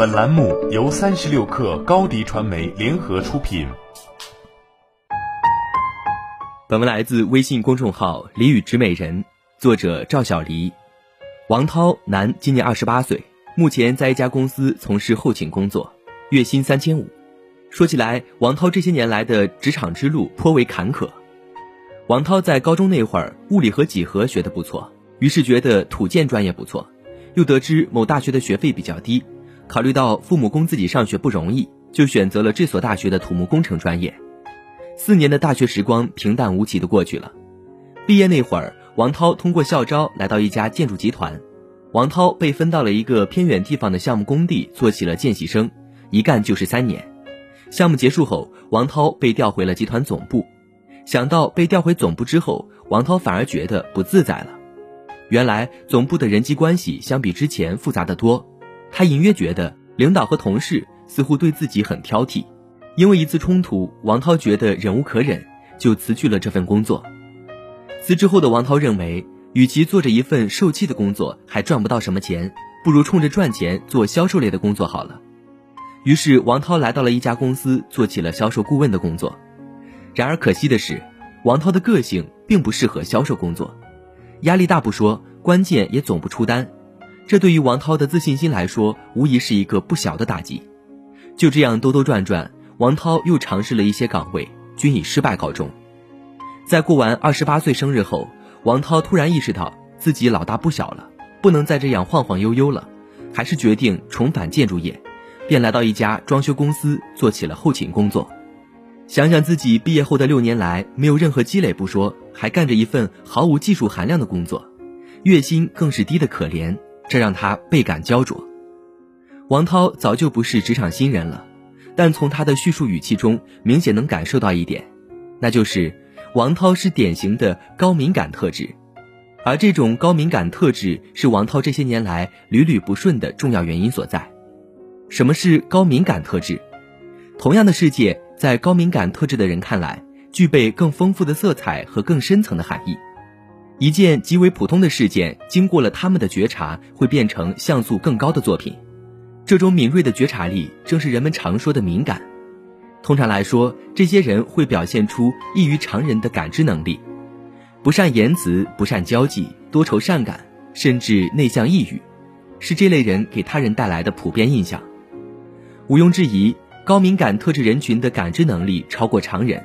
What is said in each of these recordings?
本栏目由三十六氪高低传媒联合出品。本文来自微信公众号“李宇植美人”，作者赵小黎。王涛，男，今年二十八岁，目前在一家公司从事后勤工作，月薪三千五。说起来，王涛这些年来的职场之路颇为坎坷。王涛在高中那会儿，物理和几何学的不错，于是觉得土建专业不错。又得知某大学的学费比较低，考虑到父母供自己上学不容易，就选择了这所大学的土木工程专业。四年的大学时光平淡无奇的过去了。毕业那会儿，王涛通过校招来到一家建筑集团，王涛被分到了一个偏远地方的项目工地，做起了见习生，一干就是三年。项目结束后，王涛被调回了集团总部。想到被调回总部之后，王涛反而觉得不自在了。原来总部的人际关系相比之前复杂的多，他隐约觉得领导和同事似乎对自己很挑剔。因为一次冲突，王涛觉得忍无可忍，就辞去了这份工作。辞职后的王涛认为，与其做着一份受气的工作还赚不到什么钱，不如冲着赚钱做销售类的工作好了。于是王涛来到了一家公司，做起了销售顾问的工作。然而可惜的是，王涛的个性并不适合销售工作。压力大不说，关键也总不出单，这对于王涛的自信心来说，无疑是一个不小的打击。就这样兜兜转转，王涛又尝试了一些岗位，均以失败告终。在过完二十八岁生日后，王涛突然意识到自己老大不小了，不能再这样晃晃悠悠了，还是决定重返建筑业，便来到一家装修公司做起了后勤工作。想想自己毕业后的六年来，没有任何积累不说，还干着一份毫无技术含量的工作，月薪更是低得可怜，这让他倍感焦灼。王涛早就不是职场新人了，但从他的叙述语气中，明显能感受到一点，那就是王涛是典型的高敏感特质，而这种高敏感特质是王涛这些年来屡屡不顺的重要原因所在。什么是高敏感特质？同样的世界。在高敏感特质的人看来，具备更丰富的色彩和更深层的含义。一件极为普通的事件，经过了他们的觉察，会变成像素更高的作品。这种敏锐的觉察力，正是人们常说的敏感。通常来说，这些人会表现出异于常人的感知能力，不善言辞，不善交际，多愁善感，甚至内向抑郁，是这类人给他人带来的普遍印象。毋庸置疑。高敏感特质人群的感知能力超过常人，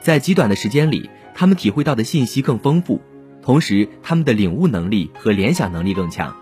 在极短的时间里，他们体会到的信息更丰富，同时他们的领悟能力和联想能力更强，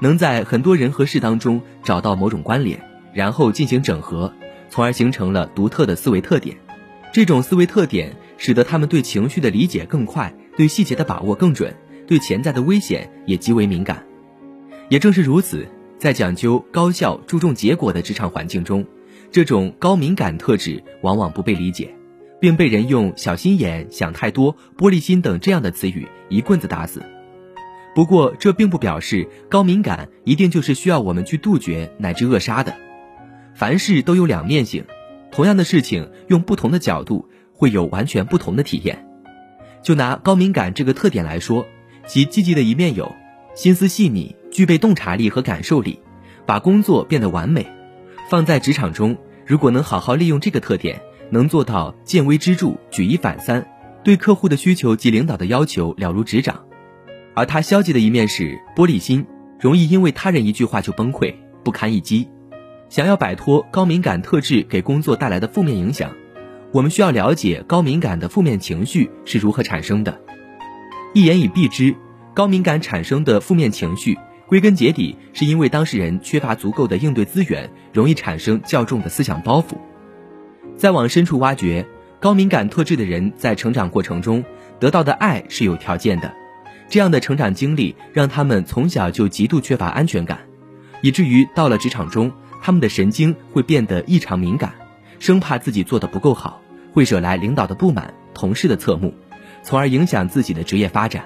能在很多人和事当中找到某种关联，然后进行整合，从而形成了独特的思维特点。这种思维特点使得他们对情绪的理解更快，对细节的把握更准，对潜在的危险也极为敏感。也正是如此，在讲究高效、注重结果的职场环境中。这种高敏感特质往往不被理解，并被人用小心眼、想太多、玻璃心等这样的词语一棍子打死。不过，这并不表示高敏感一定就是需要我们去杜绝乃至扼杀的。凡事都有两面性，同样的事情用不同的角度会有完全不同的体验。就拿高敏感这个特点来说，其积极的一面有心思细腻、具备洞察力和感受力，把工作变得完美。放在职场中，如果能好好利用这个特点，能做到见微知著、举一反三，对客户的需求及领导的要求了如指掌。而他消极的一面是玻璃心，容易因为他人一句话就崩溃，不堪一击。想要摆脱高敏感特质给工作带来的负面影响，我们需要了解高敏感的负面情绪是如何产生的。一言以蔽之，高敏感产生的负面情绪。归根结底，是因为当事人缺乏足够的应对资源，容易产生较重的思想包袱。再往深处挖掘，高敏感特质的人在成长过程中得到的爱是有条件的，这样的成长经历让他们从小就极度缺乏安全感，以至于到了职场中，他们的神经会变得异常敏感，生怕自己做得不够好，会惹来领导的不满、同事的侧目，从而影响自己的职业发展。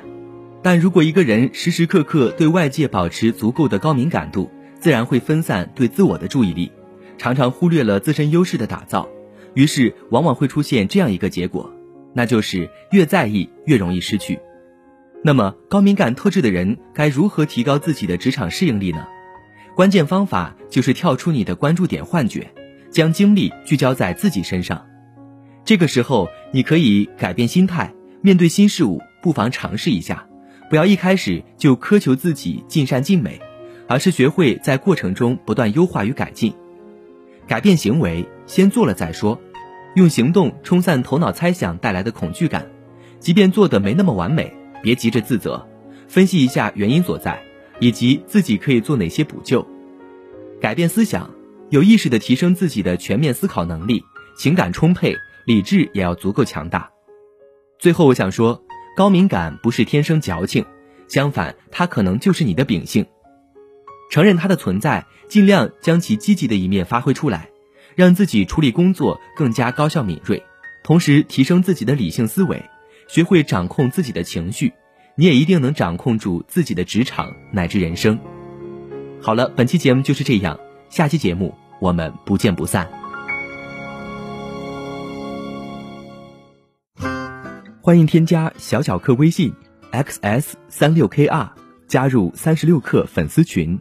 但如果一个人时时刻刻对外界保持足够的高敏感度，自然会分散对自我的注意力，常常忽略了自身优势的打造，于是往往会出现这样一个结果，那就是越在意越容易失去。那么高敏感特质的人该如何提高自己的职场适应力呢？关键方法就是跳出你的关注点幻觉，将精力聚焦在自己身上。这个时候，你可以改变心态，面对新事物，不妨尝试一下，不要一开始就苛求自己尽善尽美，而是学会在过程中不断优化与改进。改变行为，先做了再说，用行动冲散头脑猜想带来的恐惧感。即便做的没那么完美，别急着自责，分析一下原因所在，以及自己可以做哪些补救。改变思想，有意识的提升自己的全面思考能力，情感充沛，理智也要足够强大。最后，我想说，高敏感不是天生矫情，相反，它可能就是你的秉性。承认它的存在，尽量将其积极的一面发挥出来，让自己处理工作更加高效敏锐，同时提升自己的理性思维。学会掌控自己的情绪，你也一定能掌控住自己的职场乃至人生。好了，本期节目就是这样，下期节目我们不见不散。欢迎添加小小客微信 xs 三六 kr，加入三十六课粉丝群。